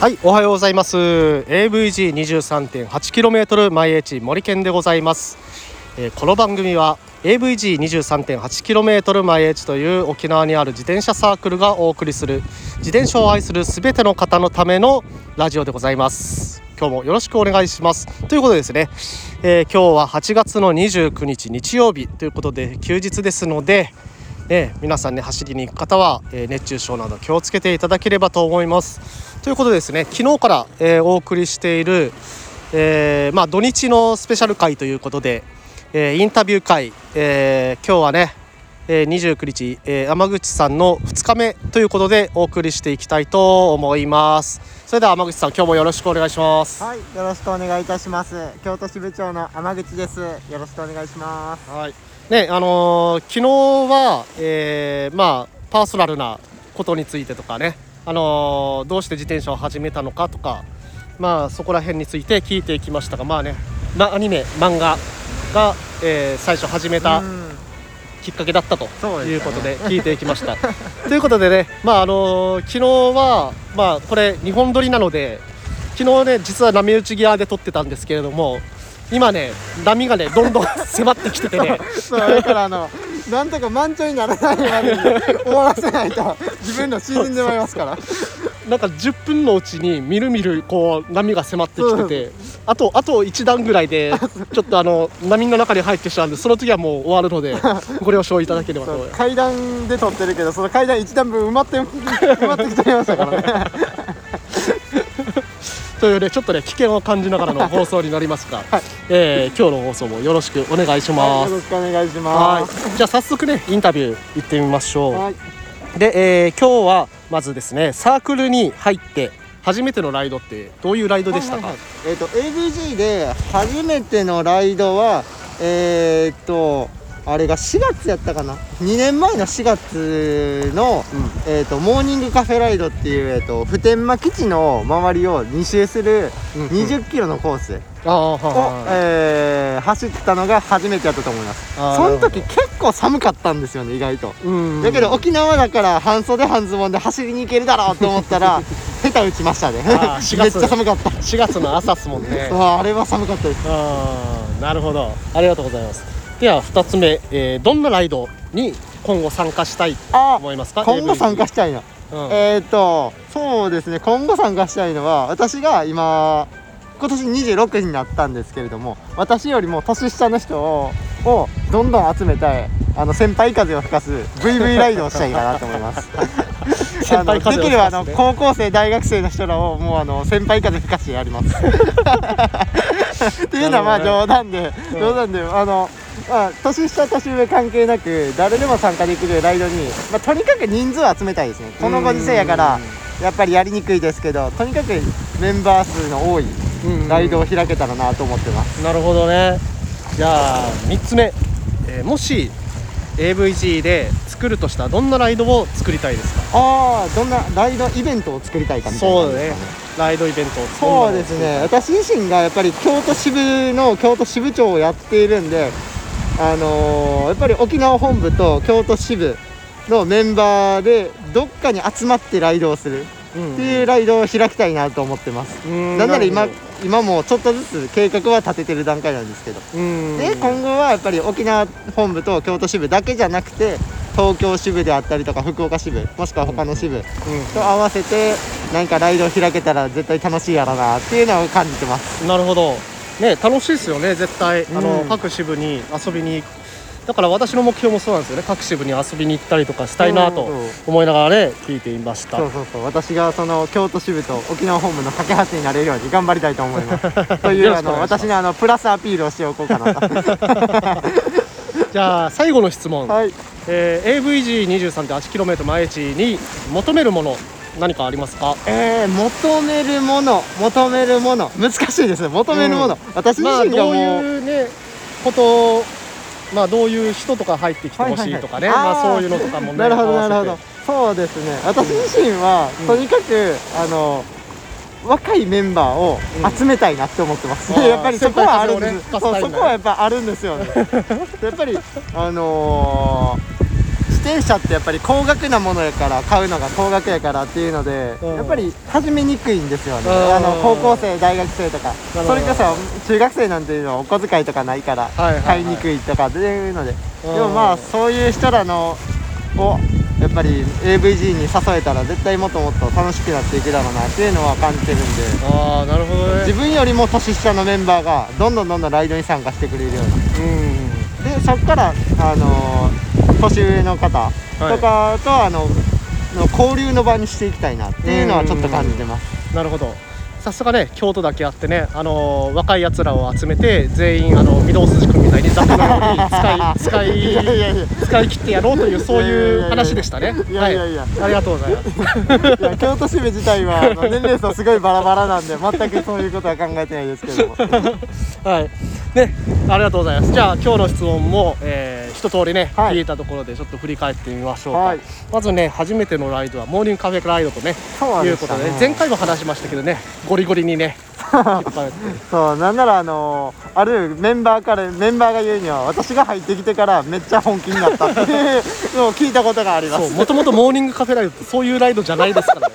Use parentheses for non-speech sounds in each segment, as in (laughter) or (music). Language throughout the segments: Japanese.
はい、おはようございます。AVG23.8km 毎日森県でございます。えーこの番組は AVG23.8km 毎日という沖縄にある自転車サークルがお送りする自転車を愛するすべての方のためのラジオでございます。今日もよろしくお願いします。ということでですね、えー今日は8月の29日日曜日ということで休日ですので、えー皆さんね走りに行く方は、えー熱中症など気をつけていただければと思います。ということでですね昨日から、えーお送りしている、えーまあ、土日のスペシャル回ということで、えーインタビュー会、えー今日はね、えー29日、えー山口さんの2日目ということでお送りしていきたいと思います。それでは山口さん今日もよろしくお願いします。はい、よろしくお願いいたします。京都支部長の天口です。よろしくお願いします。はい。ね、あのー昨日は、えーまあパーソナルなことについてとかね、あのーどうして自転車を始めたのかとか、まあそこら辺について聞いていきましたが、まあね、まアニメ漫画が、えー最初始めたうんきっかけだったということで聞いていきました。(laughs) ということでね、まああのー昨日はまあこれ日本撮りなので、昨日ね実は波打ち際で撮ってたんですけれども。今ね波がねどんどん迫ってきててね。(laughs) そう、だからあの、なんとか満潮にならないまでに終わらせないと、自分の沈んでまいりますから。なんか10分のうちにみるみるこう波が迫ってきてて。あとあと1段ぐらいでちょっとあの波の中に入ってしまうんでその次はもう終わるのでご了承いただければと思います。階段で撮ってるけど、その階段一段分埋まって、埋まってきちゃいましたからね。というねちょっとね危険を感じながらの放送になりますが、(laughs) えー今日の放送もよろしくお願いします。はいよろしくお願いしはます。い、じゃあ早速ねインタビュー行ってみましょう。はい、で、えー今日はまずですねサークルに入って初めてのライドってどういうライドでしたか、はいはいはいえっ、と AVG で初めてのライドはえっ、とあれが4月やったかな？2年前の4月の、えー、とモーニングカフェライドっていう、えー、と普天間基地の周りを2周するうんうん。20キロのコース。ああを、はいえー走ったのが初めてやったと思います。その時結構寒かったんですよね意外と。うんだけど沖縄だから半袖半ズボンで走りに行けるだろうと思ったら (laughs) 下手打ちましたね。あー (laughs) 4めっ月ちゃ寒かった。4月の朝っすもんね。(laughs) あれは寒かったです。ああなるほど。ありがとうございますでは2つ目、えーどんなライドに今後参加したいとあ思いますか？今後参加したいの、うん。えっ、とそうですね今後参加したいのは私が今今年26になったんですけれども私よりも年下の人ををどんどん集めたいあの先輩風を吹かす VV ライドをしたいかなと思います。(laughs) あのできればあの高校生大学生の人らをもうあの先輩風吹かしてやります。(laughs) っていうのはまあ冗談でうん。冗談であのまあ年下年上関係なく誰でも参加できるライドに、まあ、とにかく人数を集めたいですね。このご時世やからやっぱりやりにくいですけどとにかくメンバー数の多いうんライドを開けたらなと思ってます、なるほどね。じゃあ3つ目、えーもし AVG で作るとしたらどんなライドを作りたいですか？ああどんなライドイベントを作りたいかみたいなそうだね。ライドイベントを。そうですね。私自身がやっぱり京都支部の京都支部長をやっているんであのーやっぱり沖縄本部と京都支部のメンバーでどっかに集まってライドをする。うんっていうライドを開きたいなと思ってます、うんなんなら今今もちょっとずつ計画は立ててる段階なんですけど、で今後はやっぱり沖縄本部と京都支部だけじゃなくて東京支部であったりとか福岡支部もしくは他の支部うん。と合わせて何かライドを開けたら絶対楽しいやろなっていうのを感じてます。なるほどね楽しいですよね絶対。あの、うん各支部に遊びに。行くだから私の目標もそうなんですよね。各支部に遊びに行ったりとかしたいなと思いながらね聞いていました。そうそうそう。私がその京都支部と沖縄本部の架け橋になれるように頑張りたいと思います。(laughs) というあの私のあのプラスアピールをしておこうかなと。(laughs) じゃあ最後の質問、はい。えー AVG23.8km 毎日に求めるもの何かありますか？えー、求めるもの求めるもの。難しいですね。求めるもの、私まあ自身がもう、どういうねことをまあどういう人とか入ってきてほしいとかね、はいはいはい。まあそういうのとかもねなるほどなるほど。そうですね。私自身は、うん。とにかくあの若いメンバーを集めたいなって思ってます、うんやっぱりそこはあるんです、ねそこはやっぱあるんですよね。やっぱりあのー自転車ってやっぱり高額なものやから買うのが高額やからっていうので、うん。やっぱり始めにくいんですよね、うん。あの高校生大学生とか。それこそ中学生なんていうのはお小遣いとかないから買いにくいとかっていうので、うん。でもまあそういう人らのをやっぱり AVG に誘えたら絶対もっともっと楽しくなっていくだろうなっていうのは感じてるんで。ああなるほど自ね分よりも年下のメンバーがどんどんどんどんライドに参加してくれるような。うん。でそこから、あのー年上の方はい。とかと、あのの交流の場にしていきたいなっていうのはちょっと感じてます。なるほど。さすがね京都だけあってねあのー若いやつらを集めて全員あの御堂筋君みたいに雑魚のように使い (laughs) 使い使い切ってやろうというそういう話でしたね。いやいやいやはい、ありがとうございます。京都市部自体はあの年齢層すごいバラバラなんで全くそういうことは考えてないですけども。(laughs) はい。ねありがとうございます。じゃあ今日の質問も、えー一通りね、はい。聞いたところでちょっと振り返ってみましょうか、はい。まずね初めてのライドはモーニングカフェライドとねそういうことでねで前回も話しましたけどねゴリゴリにね (laughs) そうなんならあのあるメンバーからメンバーが言うには私が入ってきてからめっちゃ本気になったって聞いたことがあります。もともとモーニングカフェライドってそういうライドじゃないですからね。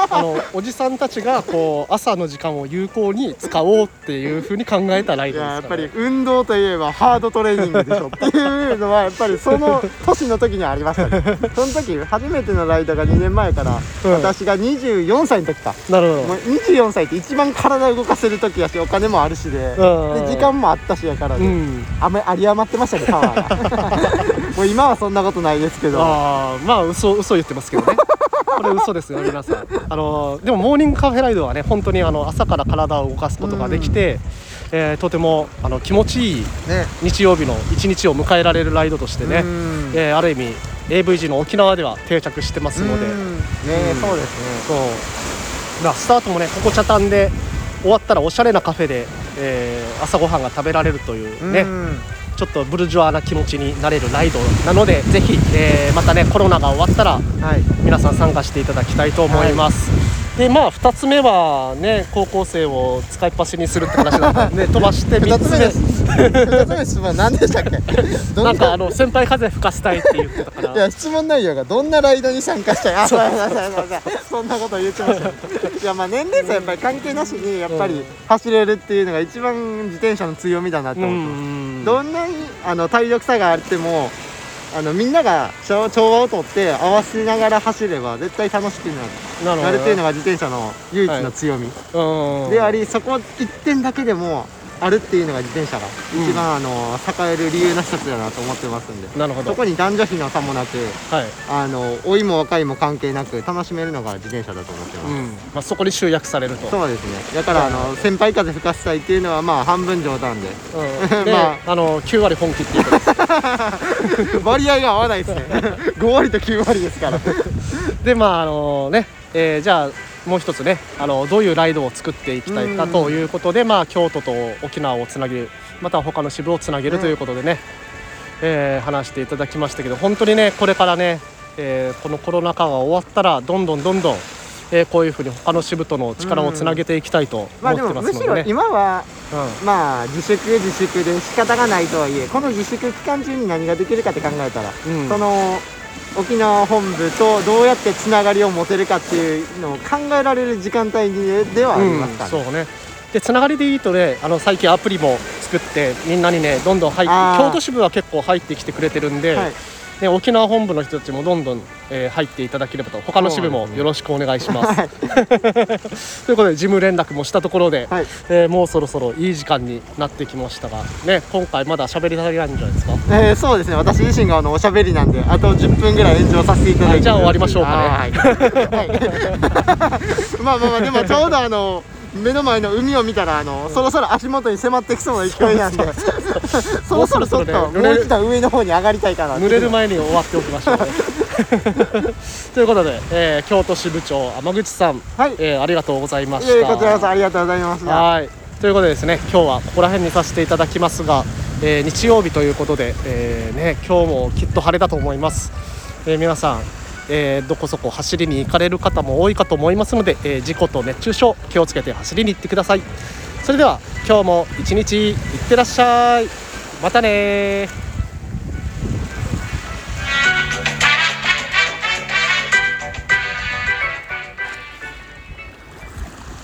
(laughs) あのおじさんたちがこう朝の時間を有効に使おうっていうふうに考えたライいドですから、ややっぱりね、運動といえばハードトレーニングでしょっていうのはやっぱりその年の時にありましたね。(laughs) その時初めてのライドが2年前から、うん。私が24歳の時か。なるほど。もう24歳って一番体動かせる時やしお金もあるしで,、うん。で時間もあったしやからで、うん。あめ有り余ってましたねパワーが。(laughs) もう今はそんなことないですけど。ああまあ嘘嘘言ってますけどね。これ嘘ですよ皆さん。あのでもモーニングカフェライドはね本当にあの朝から体を動かすことができて、えーとてもあの気持ちいいね。日曜日の一日を迎えられるライドとしてね、うん。えーある意味 AVG の沖縄では定着してますので、うん。ねうんそうですね。そう。まあスタートもねここ茶炭で終わったらおしゃれなカフェで、えー朝ごはんが食べられるというね、うん。ちょっとブルジョワな気持ちになれるライドなのでぜひ、えーまたねコロナが終わったらはい。皆さん参加していただきたいと思います、でまあ2つ目はね高校生を使いっ走りにするって話だったんで (laughs) 飛ばして3つ目二つ目です二つ目の質問は何でしたっけ？どな？んかあの先輩風吹かせたいって言ってたから。いや質問内容がどんなライドに参加したい？あそう。そうそうそんなこと言ってました。いやまあ年齢差やっぱり関係なしにやっぱりうん走れるっていうのが一番自転車の強みだなとう思ってます。んどんなにあの体力差があってもあのみんなが調調和をとって合わせながら走れば絶対楽しくなる。なるっていうのが自転車の唯一の強み、うん。でありそこ一点だけでもあるっていうのが自転車がうん。一番、あの栄える理由の一つだなと思ってますんで。なるほど。そこに男女比の差もなくはい、あの老いも若いも関係なく楽しめるのが自転車だと思ってます、うん。まあ、そこに集約されると。そうですね。だから、あの先輩風吹かせたいっていうのはまあ半分冗談で。うん、(laughs) で、まあ、の9割本気っていうことです割合が合わないですね。(laughs) 5割と9割ですから。でまああのね、えーじゃあもう一つねあのどういうライドを作っていきたいかうんということで、まあ、京都と沖縄をつなげるまたは他の支部をつなげるということでね、えー話していただきましたけど本当にねこれからね、えーこのコロナ禍が終わったらどんどんどんどん、えーこういうふうに他の支部との力をつなげていきたいとまあ思ってでもむしろますのでね。今はうん。まあ自粛自粛で仕方がないとはいえこの自粛期間中に何ができるかって考えたら、うん。その沖縄本部とどうやってつながりを持てるかっていうのを考えられる時間帯でではありますから、うん、そうね。でつながりでいいとねあの最近アプリも作ってみんなにねどんどん入って京都支部は結構入ってきてくれてるんで、はいね、沖縄本部の人たちもどんどん、えー入っていただければと。他の支部もよろしくお願いします。(laughs) ということで事務連絡もしたところで、はい。えーもうそろそろいい時間になってきましたが、ね、今回まだ喋り足りないんじゃないですか？えーそうですね。私自身があのおしゃべりなんであと10分ぐらい延長させていただいて、はいじゃあ終わりましょうかね。はい、はい。(laughs) まあまあまあでもちょうどあの目の前の海を見たらあの、そろそろ足元に迫ってきそうな勢いなんで。そろそろちょっとももう一段上の方に上がりたいかな濡れる前に終わっておきましょう。ね。(laughs) ということで、えー京都支部長天口さん、はい。えーありがとうございまいした。こちらこそありがとうございました。はい。ということでですね今日はここら辺にさせていただきますが、えー日曜日ということで、えーね、今日もきっと晴れだと思います、えー皆さん、えーどこそこ走りに行かれる方も多いかと思いますので、えー事故と熱中症気をつけて走りに行ってください。それでは今日も一日いってらっしゃい。またねー。